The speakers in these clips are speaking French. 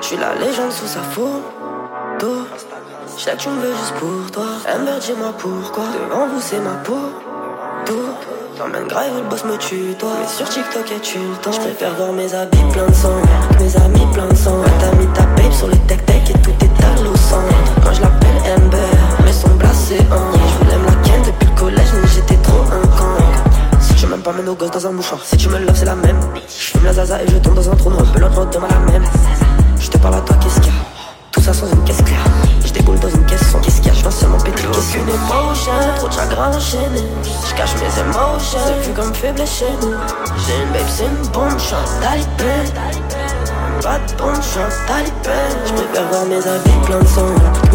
Je suis la légende sous sa photo. Je sais que tu me veux juste pour toi. Amber, dis-moi pourquoi? Devant vous, c'est ma peau. Tout. T'emmènes grave, le boss me tue, toi. Mais sur TikTok, et tu le temps? Je préfère voir mes habits plein de sang. Mes amis pas, nos gosses dans un mouchoir. Si tu me love, c'est la même. Je la zaza et je tombe dans un trou noir. Peu demain la même. Je te parle à toi, qu'est-ce qu'il y a? Tout ça sans une caisse claire. Je déboule dans une caisse sans qu'est-ce qu'il y a Je viens seulement péter caisse. Aucune émotion, trop de chagrin enchaîné. Je cache mes émotions, c'est vu comme faible chez nous. J'ai une babe, c'est une bombe, talibé. Pas de bombe, j'suis un talibé. Je voir mes habits plein de sang.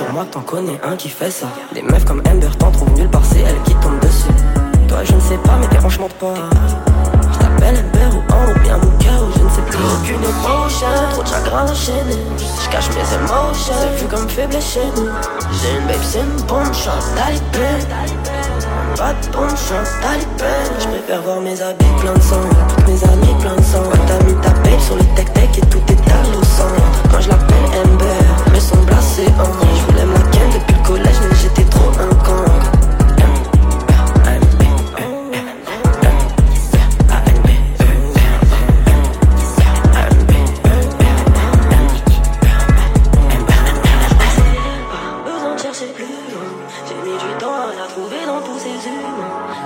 Genre moi t'en connais un qui fait ça. Des meufs comme Amber t'en trouvent nulle part, c'est elle qui tombe dessus. Toi je ne sais pas, mais dérange-moi pas. Je t'appelle Amber ou Ambre, ou bien Mouka ou je ne sais plus. Aucune émotion, trop de chagrin enchaîné. Je cache mes émotions, c'est vu comme faible chez nous. J'ai une babe, c'est une bombe, un talibé. Pas de bombe, j'suis un talibé. Je préfère voir mes habits plein de sang, mes amis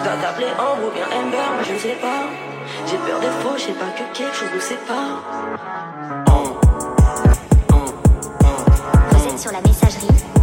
Va t'appeler Ambre ou bien Amber, je sais pas. J'ai peur des faux, je sais pas que quelque chose nous sépare. Vous êtes sur la messagerie